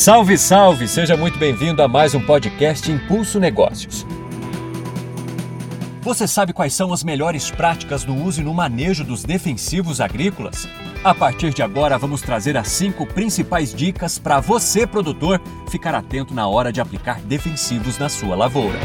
Salve, salve! Seja muito bem-vindo a mais um podcast Impulso Negócios. Você sabe quais são as melhores práticas no uso e no manejo dos defensivos agrícolas? A partir de agora, vamos trazer as cinco principais dicas para você, produtor, ficar atento na hora de aplicar defensivos na sua lavoura.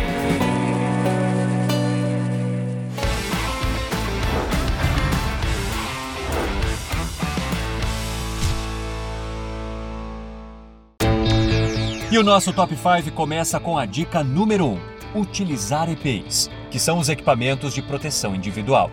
E o nosso Top 5 começa com a dica número 1: utilizar EPIs, que são os equipamentos de proteção individual.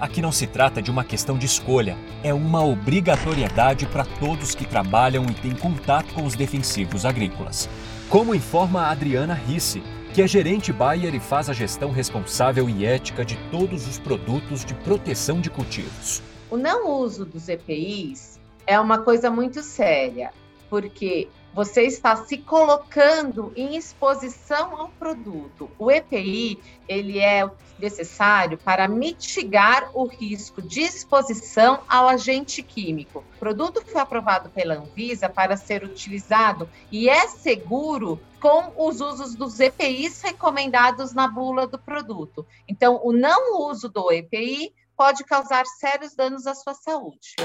Aqui não se trata de uma questão de escolha, é uma obrigatoriedade para todos que trabalham e têm contato com os defensivos agrícolas. Como informa a Adriana Risse, que é gerente Bayer e faz a gestão responsável e ética de todos os produtos de proteção de cultivos. O não uso dos EPIs é uma coisa muito séria, porque você está se colocando em exposição ao produto. O EPI, ele é necessário para mitigar o risco de exposição ao agente químico. O produto foi aprovado pela Anvisa para ser utilizado e é seguro com os usos dos EPIs recomendados na bula do produto. Então, o não uso do EPI pode causar sérios danos à sua saúde.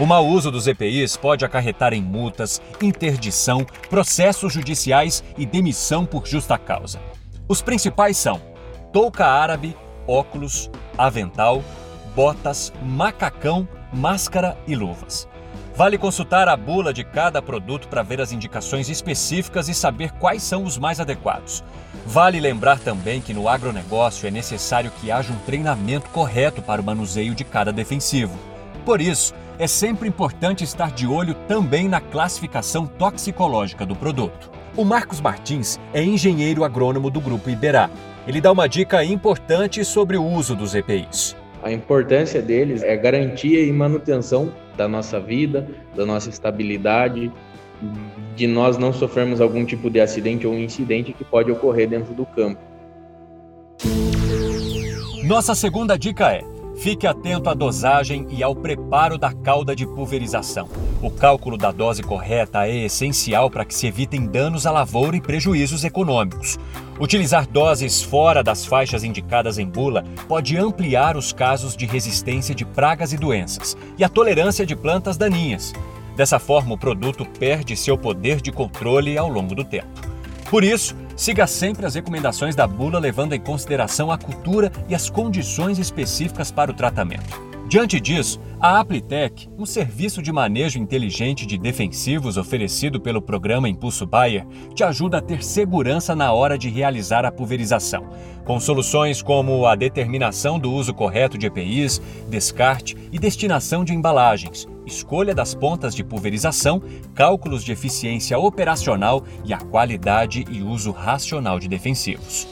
O mau uso dos EPIs pode acarretar em multas, interdição, processos judiciais e demissão por justa causa. Os principais são touca árabe, óculos, avental, botas, macacão, máscara e luvas. Vale consultar a bula de cada produto para ver as indicações específicas e saber quais são os mais adequados. Vale lembrar também que no agronegócio é necessário que haja um treinamento correto para o manuseio de cada defensivo. Por isso, é sempre importante estar de olho também na classificação toxicológica do produto. O Marcos Martins é engenheiro agrônomo do Grupo Iberá. Ele dá uma dica importante sobre o uso dos EPIs. A importância deles é garantia e manutenção da nossa vida, da nossa estabilidade, de nós não sofrermos algum tipo de acidente ou incidente que pode ocorrer dentro do campo. Nossa segunda dica é Fique atento à dosagem e ao preparo da cauda de pulverização. O cálculo da dose correta é essencial para que se evitem danos à lavoura e prejuízos econômicos. Utilizar doses fora das faixas indicadas em bula pode ampliar os casos de resistência de pragas e doenças e a tolerância de plantas daninhas. Dessa forma, o produto perde seu poder de controle ao longo do tempo. Por isso, siga sempre as recomendações da bula, levando em consideração a cultura e as condições específicas para o tratamento. Diante disso, a Aplitec, um serviço de manejo inteligente de defensivos oferecido pelo programa Impulso Bayer, te ajuda a ter segurança na hora de realizar a pulverização, com soluções como a determinação do uso correto de EPIs, descarte e destinação de embalagens, escolha das pontas de pulverização, cálculos de eficiência operacional e a qualidade e uso racional de defensivos.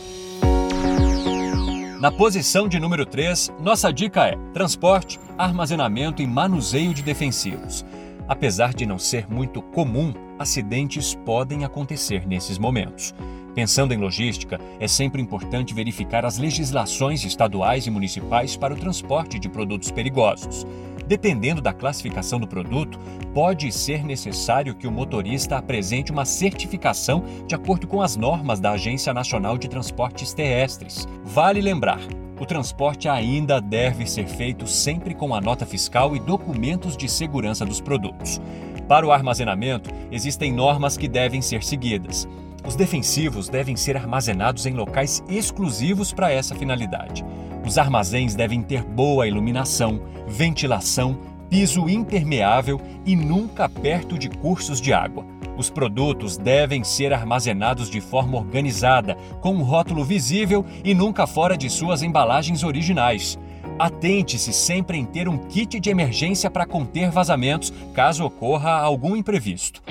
Na posição de número 3, nossa dica é transporte, armazenamento e manuseio de defensivos. Apesar de não ser muito comum, acidentes podem acontecer nesses momentos. Pensando em logística, é sempre importante verificar as legislações estaduais e municipais para o transporte de produtos perigosos. Dependendo da classificação do produto, pode ser necessário que o motorista apresente uma certificação de acordo com as normas da Agência Nacional de Transportes Terrestres. Vale lembrar, o transporte ainda deve ser feito sempre com a nota fiscal e documentos de segurança dos produtos. Para o armazenamento, existem normas que devem ser seguidas. Os defensivos devem ser armazenados em locais exclusivos para essa finalidade. Os armazéns devem ter boa iluminação, ventilação, piso impermeável e nunca perto de cursos de água. Os produtos devem ser armazenados de forma organizada, com um rótulo visível e nunca fora de suas embalagens originais. Atente-se sempre em ter um kit de emergência para conter vazamentos caso ocorra algum imprevisto.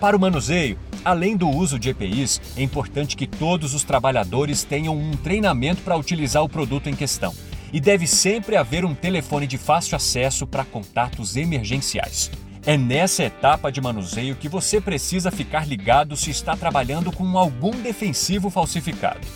Para o manuseio, Além do uso de EPIs, é importante que todos os trabalhadores tenham um treinamento para utilizar o produto em questão. E deve sempre haver um telefone de fácil acesso para contatos emergenciais. É nessa etapa de manuseio que você precisa ficar ligado se está trabalhando com algum defensivo falsificado.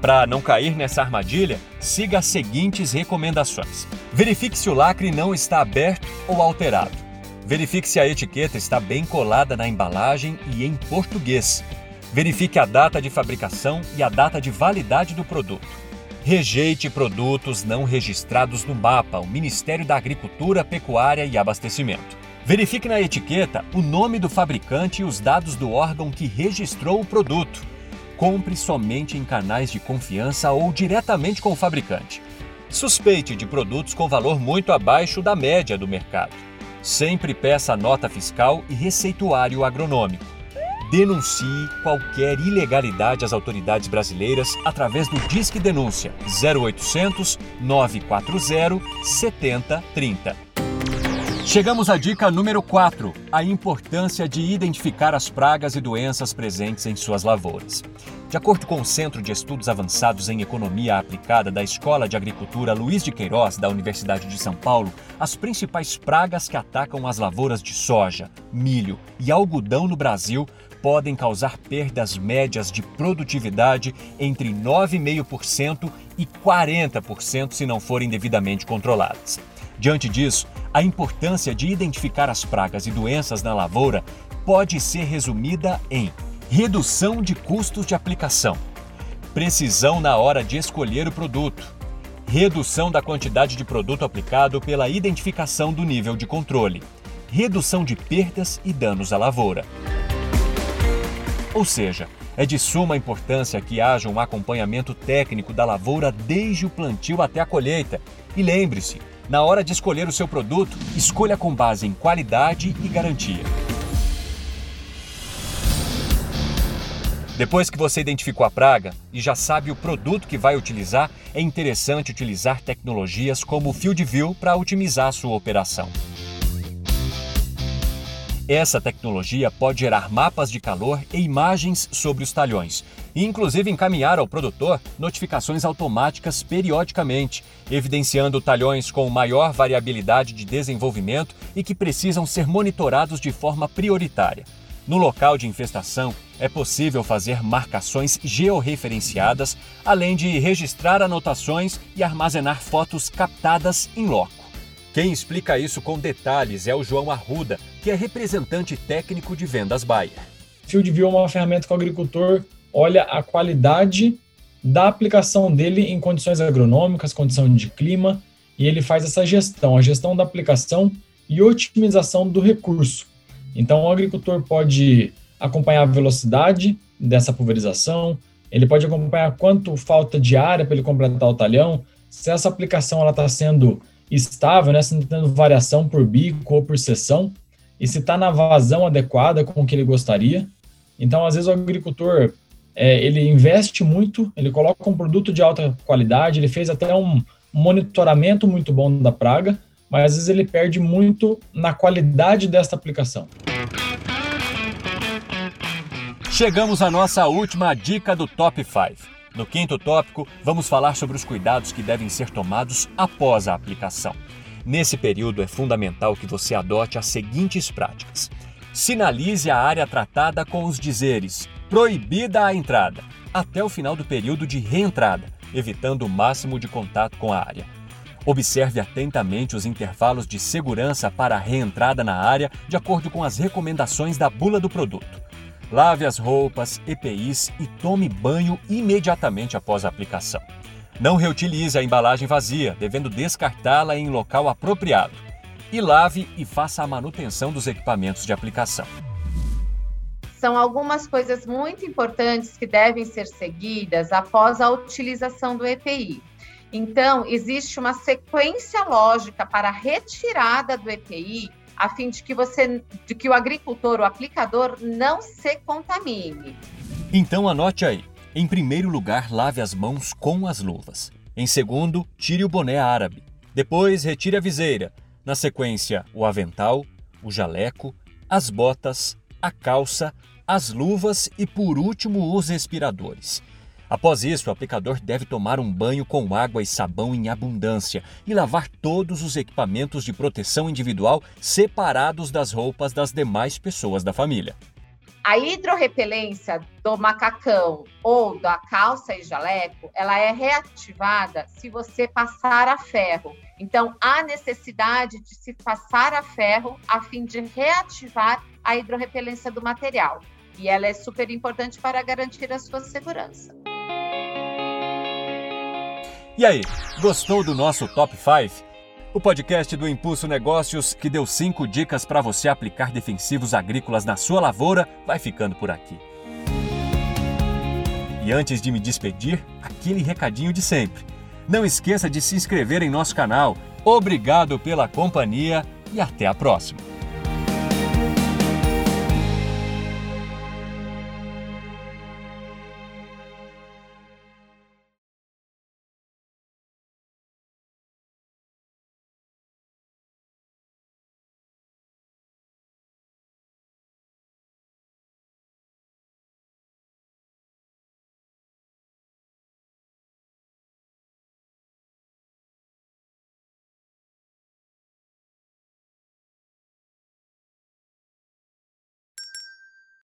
Para não cair nessa armadilha, siga as seguintes recomendações. Verifique se o lacre não está aberto ou alterado. Verifique se a etiqueta está bem colada na embalagem e em português. Verifique a data de fabricação e a data de validade do produto. Rejeite produtos não registrados no MAPA, o Ministério da Agricultura, Pecuária e Abastecimento. Verifique na etiqueta o nome do fabricante e os dados do órgão que registrou o produto. Compre somente em canais de confiança ou diretamente com o fabricante. Suspeite de produtos com valor muito abaixo da média do mercado. Sempre peça nota fiscal e receituário agronômico. Denuncie qualquer ilegalidade às autoridades brasileiras através do Disque Denúncia 0800 940 7030. Chegamos à dica número 4, a importância de identificar as pragas e doenças presentes em suas lavouras. De acordo com o Centro de Estudos Avançados em Economia Aplicada da Escola de Agricultura Luiz de Queiroz, da Universidade de São Paulo, as principais pragas que atacam as lavouras de soja, milho e algodão no Brasil podem causar perdas médias de produtividade entre 9,5% e 40% se não forem devidamente controladas. Diante disso, a importância de identificar as pragas e doenças na lavoura pode ser resumida em redução de custos de aplicação, precisão na hora de escolher o produto, redução da quantidade de produto aplicado pela identificação do nível de controle, redução de perdas e danos à lavoura. Ou seja, é de suma importância que haja um acompanhamento técnico da lavoura desde o plantio até a colheita. E lembre-se, na hora de escolher o seu produto, escolha com base em qualidade e garantia. Depois que você identificou a praga e já sabe o produto que vai utilizar, é interessante utilizar tecnologias como o Field View para otimizar a sua operação. Essa tecnologia pode gerar mapas de calor e imagens sobre os talhões, e inclusive encaminhar ao produtor notificações automáticas periodicamente, evidenciando talhões com maior variabilidade de desenvolvimento e que precisam ser monitorados de forma prioritária. No local de infestação, é possível fazer marcações georreferenciadas, além de registrar anotações e armazenar fotos captadas em loco. Quem explica isso com detalhes é o João Arruda, que é representante técnico de vendas Bayer. Field View é uma ferramenta que o agricultor olha a qualidade da aplicação dele em condições agronômicas, condição de clima, e ele faz essa gestão, a gestão da aplicação e otimização do recurso. Então, o agricultor pode acompanhar a velocidade dessa pulverização, ele pode acompanhar quanto falta de área para ele completar o talhão, se essa aplicação está sendo estável, né? Se não está tendo variação por bico ou por seção, e se está na vazão adequada com o que ele gostaria. Então, às vezes, o agricultor é, ele investe muito, ele coloca um produto de alta qualidade, ele fez até um monitoramento muito bom da praga, mas às vezes ele perde muito na qualidade desta aplicação. Chegamos à nossa última dica do Top 5. No quinto tópico, vamos falar sobre os cuidados que devem ser tomados após a aplicação. Nesse período, é fundamental que você adote as seguintes práticas. Sinalize a área tratada com os dizeres proibida a entrada, até o final do período de reentrada, evitando o máximo de contato com a área. Observe atentamente os intervalos de segurança para a reentrada na área de acordo com as recomendações da bula do produto. Lave as roupas, EPIs e tome banho imediatamente após a aplicação. Não reutilize a embalagem vazia, devendo descartá-la em local apropriado. E lave e faça a manutenção dos equipamentos de aplicação. São algumas coisas muito importantes que devem ser seguidas após a utilização do EPI. Então, existe uma sequência lógica para a retirada do EPI a fim de que você, de que o agricultor, o aplicador, não se contamine. Então anote aí. Em primeiro lugar, lave as mãos com as luvas. Em segundo, tire o boné árabe. Depois, retire a viseira. Na sequência, o avental, o jaleco, as botas, a calça, as luvas e, por último, os respiradores. Após isso, o aplicador deve tomar um banho com água e sabão em abundância e lavar todos os equipamentos de proteção individual separados das roupas das demais pessoas da família. A hidrorrepelência do macacão ou da calça e jaleco, ela é reativada se você passar a ferro. Então, há necessidade de se passar a ferro a fim de reativar a hidrorrepelência do material. E ela é super importante para garantir a sua segurança. E aí, gostou do nosso Top 5? O podcast do Impulso Negócios, que deu cinco dicas para você aplicar defensivos agrícolas na sua lavoura, vai ficando por aqui. E antes de me despedir, aquele recadinho de sempre. Não esqueça de se inscrever em nosso canal. Obrigado pela companhia e até a próxima.